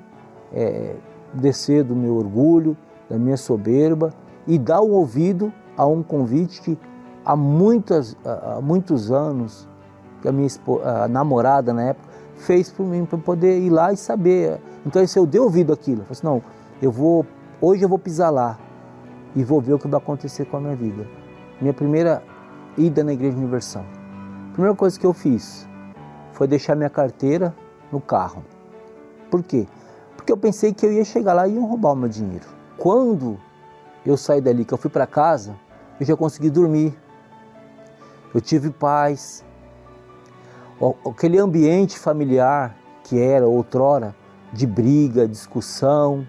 é, descer do meu orgulho, da minha soberba e dar o ouvido a um convite que há, muitas, há muitos anos que a minha a namorada na época fez para mim para poder ir lá e saber. Então se eu dei ouvido aquilo, eu falei assim, não, eu vou hoje eu vou pisar lá e vou ver o que vai acontecer com a minha vida. Minha primeira ida na Igreja Universal. A primeira coisa que eu fiz foi deixar minha carteira no carro. Por quê? Porque eu pensei que eu ia chegar lá e iam roubar o meu dinheiro. Quando eu saí dali, que eu fui para casa, eu já consegui dormir. Eu tive paz. Aquele ambiente familiar que era outrora de briga, discussão,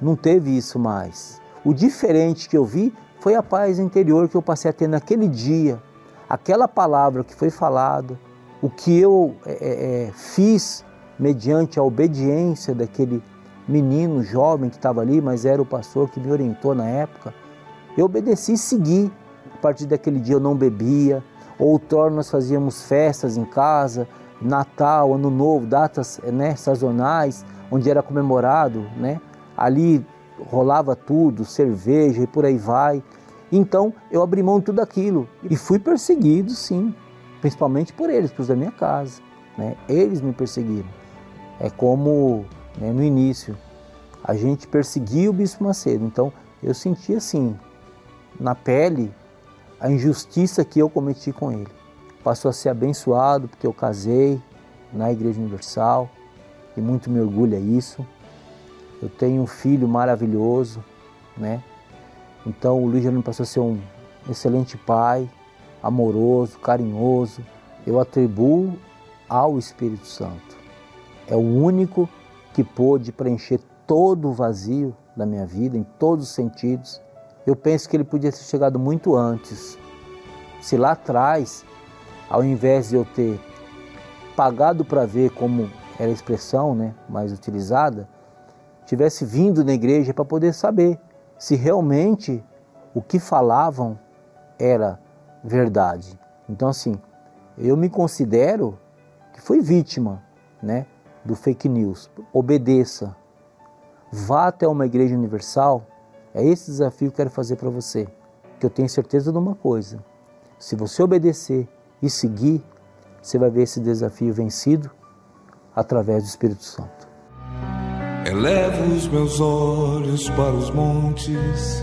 não teve isso mais. O diferente que eu vi foi a paz interior que eu passei a ter naquele dia. Aquela palavra que foi falada, o que eu é, é, é, fiz mediante a obediência daquele menino jovem que estava ali, mas era o pastor que me orientou na época. Eu obedeci e segui. A partir daquele dia eu não bebia. Outrora nós fazíamos festas em casa, Natal, Ano Novo, datas né, sazonais, onde era comemorado, né? Ali rolava tudo, cerveja e por aí vai. Então eu abri mão de tudo aquilo e fui perseguido, sim, principalmente por eles, por os da minha casa. Né? Eles me perseguiram. É como né, no início a gente perseguia o Bispo Macedo. Então eu senti assim, na pele, a injustiça que eu cometi com ele. Passou a ser abençoado porque eu casei na Igreja Universal e muito me orgulha isso. Eu tenho um filho maravilhoso, né? Então o Luiz Jerônimo passou a ser um excelente pai, amoroso, carinhoso. Eu atribuo ao Espírito Santo. É o único que pôde preencher todo o vazio da minha vida, em todos os sentidos. Eu penso que ele podia ter chegado muito antes. Se lá atrás, ao invés de eu ter pagado para ver como era a expressão né, mais utilizada, tivesse vindo na igreja para poder saber se realmente o que falavam era verdade. Então, assim, eu me considero que fui vítima né, do fake news. Obedeça. Vá até uma igreja universal. É esse desafio que eu quero fazer para você. Que eu tenho certeza de uma coisa: se você obedecer e seguir, você vai ver esse desafio vencido através do Espírito Santo. Elevo os meus olhos para os montes,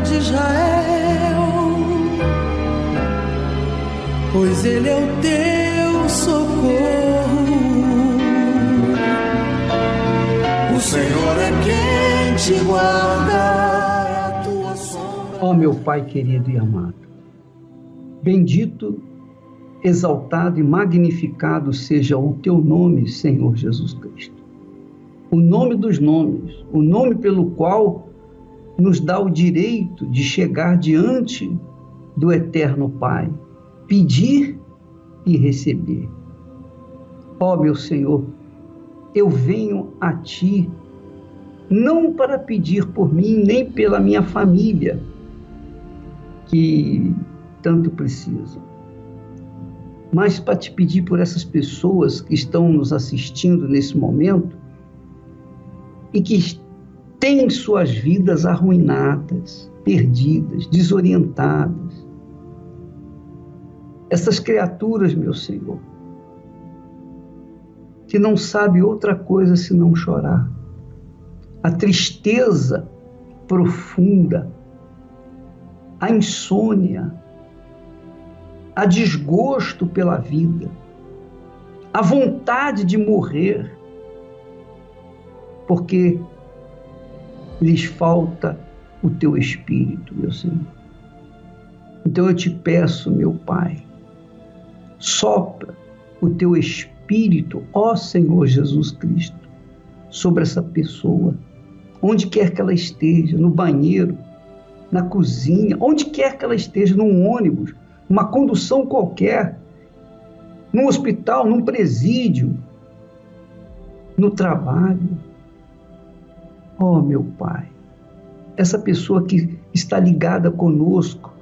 De Israel, pois ele é o teu socorro. O Senhor é quem te guarda, a tua sombra. Ó oh, meu Pai querido e amado, Bendito, exaltado e magnificado seja o teu nome, Senhor Jesus Cristo. O nome dos nomes, o nome pelo qual nos dá o direito de chegar diante do Eterno Pai, pedir e receber. Ó oh, meu Senhor, eu venho a Ti não para pedir por mim nem pela minha família, que tanto precisam, mas para te pedir por essas pessoas que estão nos assistindo nesse momento e que têm suas vidas arruinadas, perdidas, desorientadas. Essas criaturas, meu Senhor, que não sabe outra coisa senão chorar. A tristeza profunda, a insônia, a desgosto pela vida, a vontade de morrer, porque lhes falta o teu espírito, meu Senhor. Então eu te peço, meu Pai, sopra o teu espírito ó Senhor Jesus Cristo, sobre essa pessoa, onde quer que ela esteja, no banheiro, na cozinha, onde quer que ela esteja, num ônibus, numa condução qualquer, num hospital, num presídio, no trabalho. Ó oh, meu Pai, essa pessoa que está ligada conosco,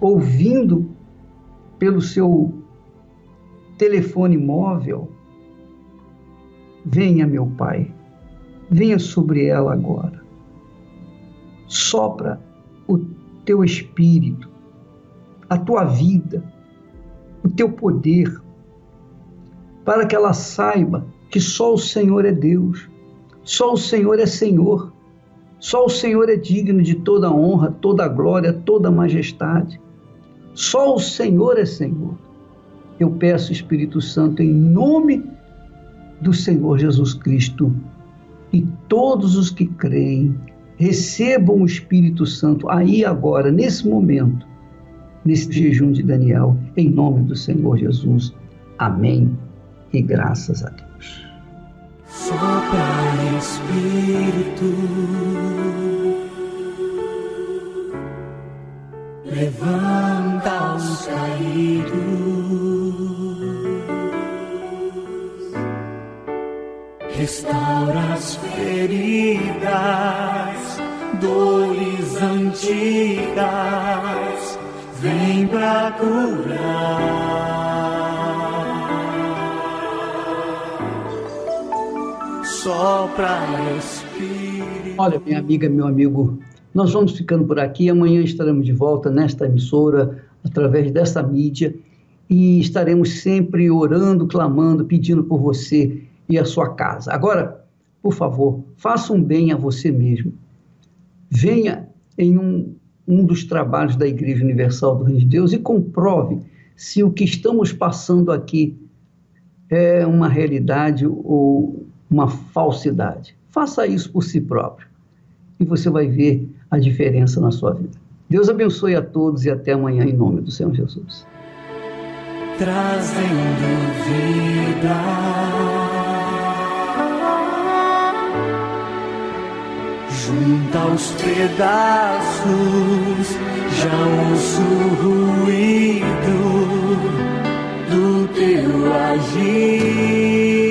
ouvindo pelo seu telefone móvel. Venha, meu Pai, venha sobre ela agora. Sopra o teu espírito, a tua vida, o teu poder, para que ela saiba que só o Senhor é Deus, só o Senhor é Senhor, só o Senhor é digno de toda honra, toda glória, toda majestade. Só o Senhor é Senhor eu peço, Espírito Santo, em nome do Senhor Jesus Cristo, e todos os que creem recebam o Espírito Santo aí agora, nesse momento, nesse jejum de Daniel, em nome do Senhor Jesus. Amém. E graças a Deus. Sopra Espírito, levanta os caídos. restaura as feridas, dores antigas, vem pra curar. Sopra Espírito. Olha, minha amiga, meu amigo, nós vamos ficando por aqui. Amanhã estaremos de volta nesta emissora, através dessa mídia, e estaremos sempre orando, clamando, pedindo por você e a sua casa. Agora, por favor, faça um bem a você mesmo. Venha em um, um dos trabalhos da Igreja Universal do Reino de Deus e comprove se o que estamos passando aqui é uma realidade ou uma falsidade. Faça isso por si próprio e você vai ver a diferença na sua vida. Deus abençoe a todos e até amanhã em nome do Senhor Jesus. Trazendo vida. junta os pedaços, já ouço o ruído do teu agir.